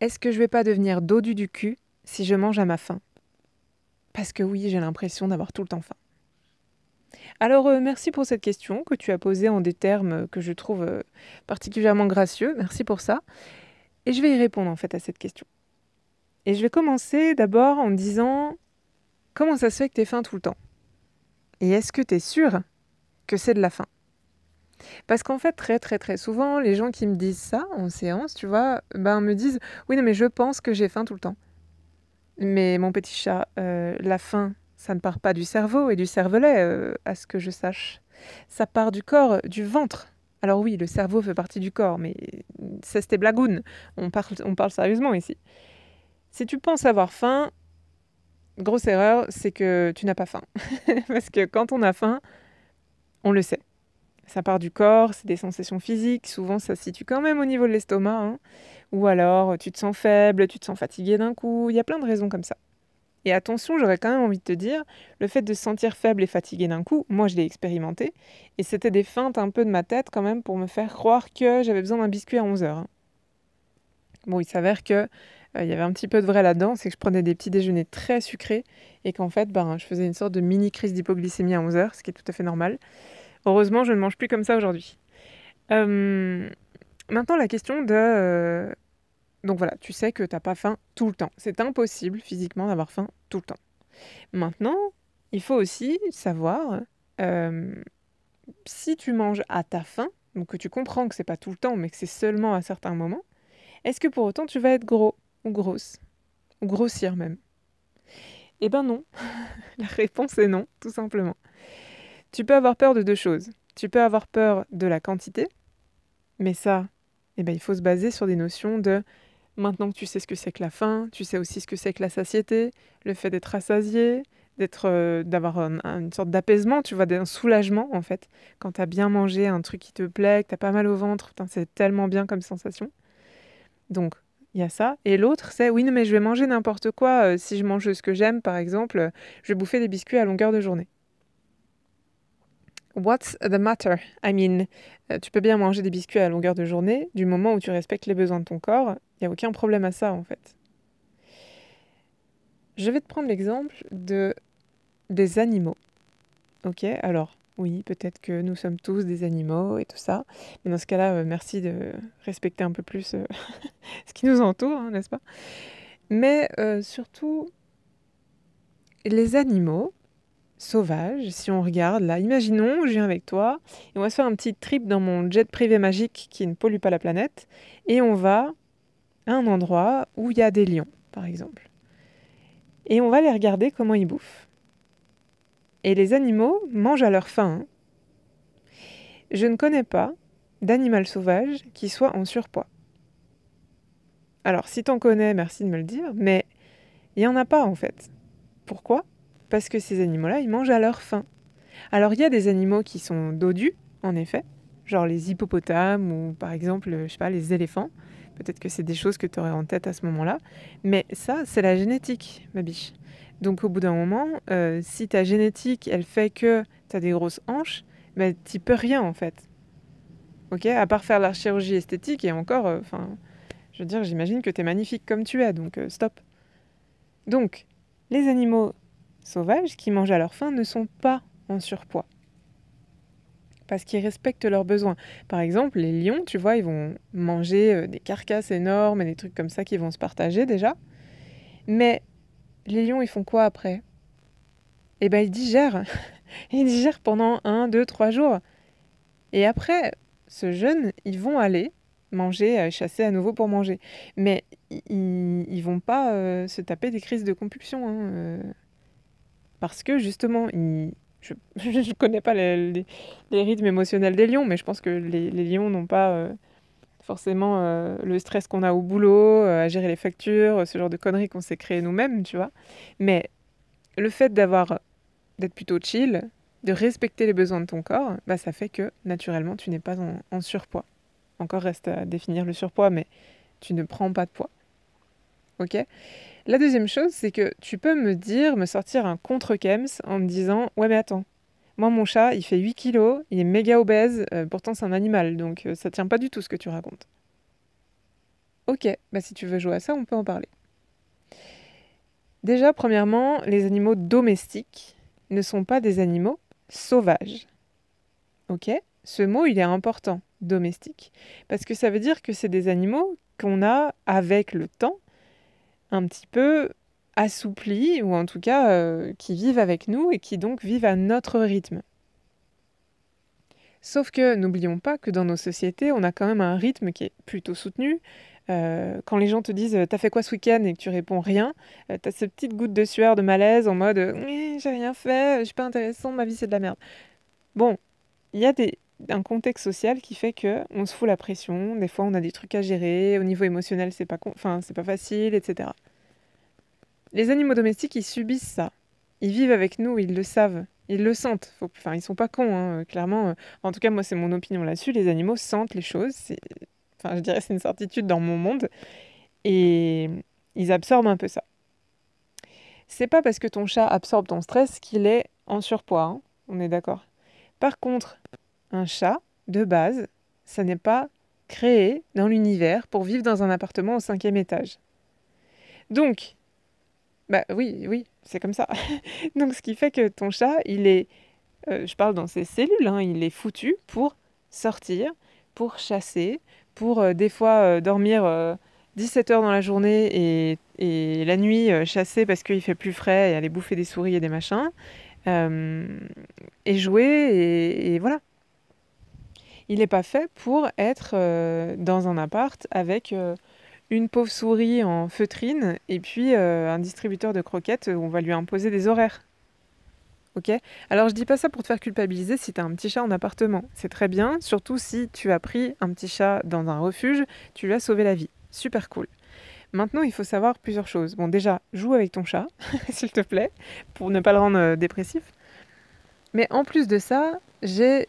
Est-ce que je vais pas devenir dodu du cul si je mange à ma faim? Parce que oui, j'ai l'impression d'avoir tout le temps faim. Alors euh, merci pour cette question que tu as posée en des termes que je trouve euh, particulièrement gracieux. Merci pour ça. Et je vais y répondre en fait à cette question. Et je vais commencer d'abord en disant comment ça se fait que tu es faim tout le temps? Et est-ce que tu es sûr que c'est de la faim? Parce qu'en fait, très très très souvent, les gens qui me disent ça en séance, tu vois, ben me disent oui, mais je pense que j'ai faim tout le temps. Mais mon petit chat, euh, la faim, ça ne part pas du cerveau et du cervelet, euh, à ce que je sache. Ça part du corps, du ventre. Alors oui, le cerveau fait partie du corps, mais c'est tes blagounes. On parle, on parle sérieusement ici. Si tu penses avoir faim, grosse erreur, c'est que tu n'as pas faim. Parce que quand on a faim, on le sait. Ça part du corps, c'est des sensations physiques, souvent ça se situe quand même au niveau de l'estomac. Hein. Ou alors tu te sens faible, tu te sens fatigué d'un coup, il y a plein de raisons comme ça. Et attention, j'aurais quand même envie de te dire, le fait de se sentir faible et fatigué d'un coup, moi je l'ai expérimenté, et c'était des feintes un peu de ma tête quand même pour me faire croire que j'avais besoin d'un biscuit à 11h. Hein. Bon, il s'avère que euh, il y avait un petit peu de vrai là-dedans, c'est que je prenais des petits déjeuners très sucrés et qu'en fait, ben, je faisais une sorte de mini crise d'hypoglycémie à 11h, ce qui est tout à fait normal. Heureusement, je ne mange plus comme ça aujourd'hui. Euh, maintenant, la question de euh, donc voilà, tu sais que tu n'as pas faim tout le temps. C'est impossible physiquement d'avoir faim tout le temps. Maintenant, il faut aussi savoir euh, si tu manges à ta faim, donc que tu comprends que c'est pas tout le temps, mais que c'est seulement à certains moments, est-ce que pour autant tu vas être gros ou grosse? Ou grossir même? Eh ben non. La réponse est non, tout simplement. Tu peux avoir peur de deux choses. Tu peux avoir peur de la quantité, mais ça, eh ben, il faut se baser sur des notions de Maintenant que tu sais ce que c'est que la faim, tu sais aussi ce que c'est que la satiété, le fait d'être rassasié, d'être, euh, d'avoir une sorte d'apaisement, tu vois, d'un soulagement en fait. Quand tu as bien mangé un truc qui te plaît, que tu as pas mal au ventre, c'est tellement bien comme sensation. Donc, il y a ça. Et l'autre, c'est oui, mais je vais manger n'importe quoi. Euh, si je mange ce que j'aime, par exemple, je vais bouffer des biscuits à longueur de journée. What's the matter? I mean, euh, tu peux bien manger des biscuits à longueur de journée, du moment où tu respectes les besoins de ton corps, il n'y a aucun problème à ça en fait. Je vais te prendre l'exemple de des animaux. Ok, alors oui, peut-être que nous sommes tous des animaux et tout ça, mais dans ce cas-là, euh, merci de respecter un peu plus euh, ce qui nous entoure, hein, n'est-ce pas? Mais surtout, les animaux, sauvage, si on regarde là, imaginons, je viens avec toi, et on va se faire un petit trip dans mon jet privé magique qui ne pollue pas la planète, et on va à un endroit où il y a des lions, par exemple. Et on va les regarder comment ils bouffent. Et les animaux mangent à leur faim. Hein. Je ne connais pas d'animal sauvage qui soit en surpoids. Alors, si t'en connais, merci de me le dire, mais il n'y en a pas en fait. Pourquoi? Parce que ces animaux-là, ils mangent à leur faim. Alors il y a des animaux qui sont dodus, en effet, genre les hippopotames ou par exemple, je sais pas, les éléphants. Peut-être que c'est des choses que tu aurais en tête à ce moment-là. Mais ça, c'est la génétique, ma biche. Donc au bout d'un moment, euh, si ta génétique, elle fait que tu as des grosses hanches, ben, tu peux rien en fait. Ok À part faire la chirurgie esthétique et encore, euh, enfin, je veux dire, j'imagine que tu es magnifique comme tu es, donc euh, stop. Donc, les animaux sauvages qui mangent à leur faim ne sont pas en surpoids. Parce qu'ils respectent leurs besoins. Par exemple, les lions, tu vois, ils vont manger euh, des carcasses énormes et des trucs comme ça qui vont se partager déjà. Mais les lions, ils font quoi après? Eh bien, ils digèrent. ils digèrent pendant un, deux, trois jours. Et après, ce jeûne, ils vont aller manger, euh, chasser à nouveau pour manger. Mais ils, ils vont pas euh, se taper des crises de compulsion. Hein, parce que justement, je ne connais pas les, rythmes émotionnels des lions, mais je pense que les, lions n'ont pas euh, forcément euh, le stress qu'on a au boulot, euh, à gérer les factures, ce genre de conneries qu'on s'est créé nous-mêmes, tu vois. Mais le fait d'avoir d'être plutôt chill, de respecter les besoins de ton corps, bah, ça fait que naturellement tu n'es pas en surpoids. Encore reste à définir le surpoids, mais tu ne prends pas de poids. Ok? La deuxième chose, c'est que tu peux me dire, me sortir un contre-kems en me disant Ouais, mais attends, moi, mon chat, il fait 8 kilos, il est méga obèse, euh, pourtant c'est un animal, donc euh, ça tient pas du tout ce que tu racontes. Ok, bah si tu veux jouer à ça, on peut en parler. Déjà, premièrement, les animaux domestiques ne sont pas des animaux sauvages. Ok Ce mot, il est important, domestique, parce que ça veut dire que c'est des animaux qu'on a, avec le temps, un petit peu assouplis, ou en tout cas euh, qui vivent avec nous et qui donc vivent à notre rythme. Sauf que n'oublions pas que dans nos sociétés, on a quand même un rythme qui est plutôt soutenu. Euh, quand les gens te disent T'as fait quoi ce week-end? et que tu réponds rien, euh, t'as cette petite goutte de sueur, de malaise en mode J'ai rien fait, je suis pas intéressant, ma vie c'est de la merde. Bon, il y a des, un contexte social qui fait que on se fout la pression. Des fois, on a des trucs à gérer. Au niveau émotionnel, c'est pas, enfin, c'est pas facile, etc. Les animaux domestiques, ils subissent ça. Ils vivent avec nous, ils le savent, ils le sentent. Faut... Enfin, ils sont pas cons, hein, clairement. En tout cas, moi, c'est mon opinion là-dessus. Les animaux sentent les choses. Enfin, je dirais c'est une certitude dans mon monde. Et ils absorbent un peu ça. C'est pas parce que ton chat absorbe ton stress qu'il est en surpoids. Hein. On est d'accord. Par contre, un chat, de base, ça n'est pas créé dans l'univers pour vivre dans un appartement au cinquième étage. Donc, bah oui, oui, c'est comme ça. Donc ce qui fait que ton chat, il est, euh, je parle dans ses cellules, hein, il est foutu pour sortir, pour chasser, pour euh, des fois euh, dormir 17 heures dans la journée et, la nuit chasser parce qu'il fait plus frais et aller bouffer des souris et des machins, et jouer, et, et voilà. Il n'est pas fait pour être dans un appart avec une pauvre souris en feutrine et puis euh, un distributeur de croquettes où on va lui imposer des horaires. Ok? Alors je dis pas ça pour te faire culpabiliser si tu un petit chat en appartement. C'est très bien, surtout si tu as pris un petit chat dans un refuge, tu lui as sauvé la vie. Super cool. Maintenant, il faut savoir plusieurs choses. Bon, déjà, joue avec ton chat, s'il te plaît, pour ne pas le rendre euh, dépressif. Mais en plus de ça, j'ai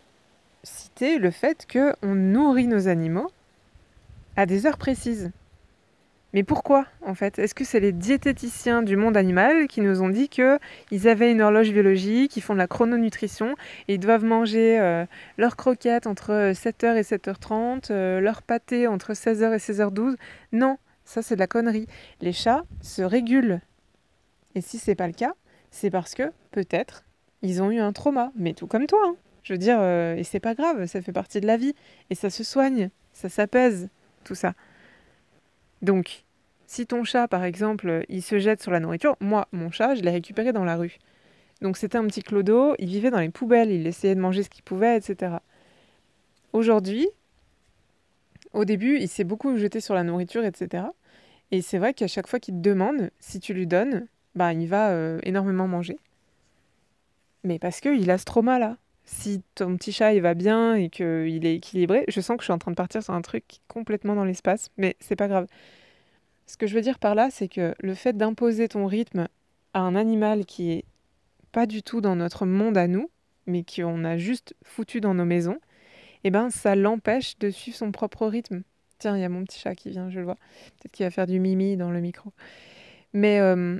cité le fait que on nourrit nos animaux à des heures précises. Mais pourquoi, en fait? Est-ce que c'est les diététiciens du monde animal qui nous ont dit qu'ils avaient une horloge biologique, ils font de la chrononutrition et ils doivent manger euh, leurs croquettes entre 7h euh, et 7h30, euh, leur pâté entre 16h et 16h12 Non, ça c'est de la connerie. Les chats se régulent. Et si c'est pas le cas, c'est parce que peut-être ils ont eu un trauma, mais tout comme toi. Hein. Je veux dire, et c'est pas grave, ça fait partie de la vie et ça se soigne, ça s'apaise, tout ça. Donc, si ton chat, par exemple, il se jette sur la nourriture, moi, mon chat, je l'ai récupéré dans la rue. Donc c'était un petit clodo, il vivait dans les poubelles, il essayait de manger ce qu'il pouvait, etc. Aujourd'hui, au début, il s'est beaucoup jeté sur la nourriture, etc. Et c'est vrai qu'à chaque fois qu'il te demande, si tu lui donnes, bah, il va euh, énormément manger. Mais parce qu'il a ce trauma-là. Si ton petit chat il va bien et qu'il est équilibré, je sens que je suis en train de partir sur un truc complètement dans l'espace, mais c'est pas grave. Ce que je veux dire par là, c'est que le fait d'imposer ton rythme à un animal qui est pas du tout dans notre monde à nous, mais qu'on a juste foutu dans nos maisons, eh ben ça l'empêche de suivre son propre rythme. Tiens, il y a mon petit chat qui vient, je le vois. Peut-être qu'il va faire du mimi dans le micro. Mais euh,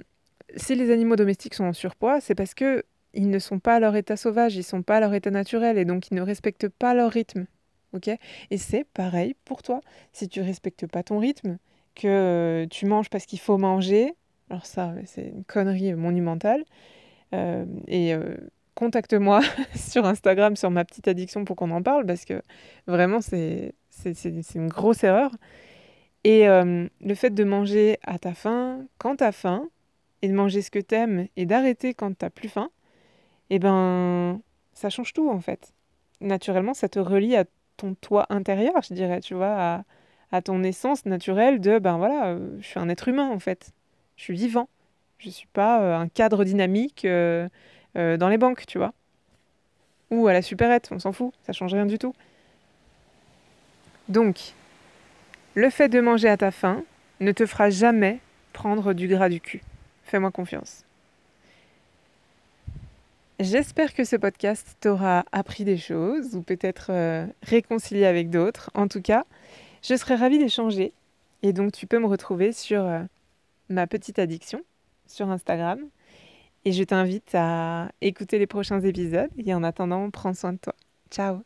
si les animaux domestiques sont en surpoids, c'est parce que ils ne sont pas à leur état sauvage, ils sont pas à leur état naturel et donc ils ne respectent pas leur rythme. Et c'est pareil pour toi. Si tu respectes pas ton rythme, que tu manges parce qu'il faut manger, alors ça, c'est une connerie monumentale. Euh, et euh, contacte-moi sur Instagram, sur ma petite addiction pour qu'on en parle, parce que vraiment, c'est une grosse erreur. Et euh, le fait de manger à ta faim, quand tu as faim, et de manger ce que tu aimes, et d'arrêter quand tu plus faim, eh ben, ça change tout en fait. Naturellement, ça te relie à ton toi intérieur, je dirais, tu vois, à, ton essence naturelle de ben voilà, euh, je suis un être humain en fait. Je suis vivant. Je suis pas euh, un cadre dynamique euh, dans les banques, tu vois. Ou à la supérette, on s'en fout, ça change rien du tout. Donc, le fait de manger à ta faim ne te fera jamais prendre du gras du cul. Fais-moi confiance. J'espère que ce podcast t'aura appris des choses ou peut-être réconcilié avec d'autres. En tout cas, je serais ravie d'échanger. Et donc, tu peux me retrouver sur euh, ma petite addiction sur Instagram. Et je t'invite à écouter les prochains épisodes. Et en attendant, prends soin de toi. Ciao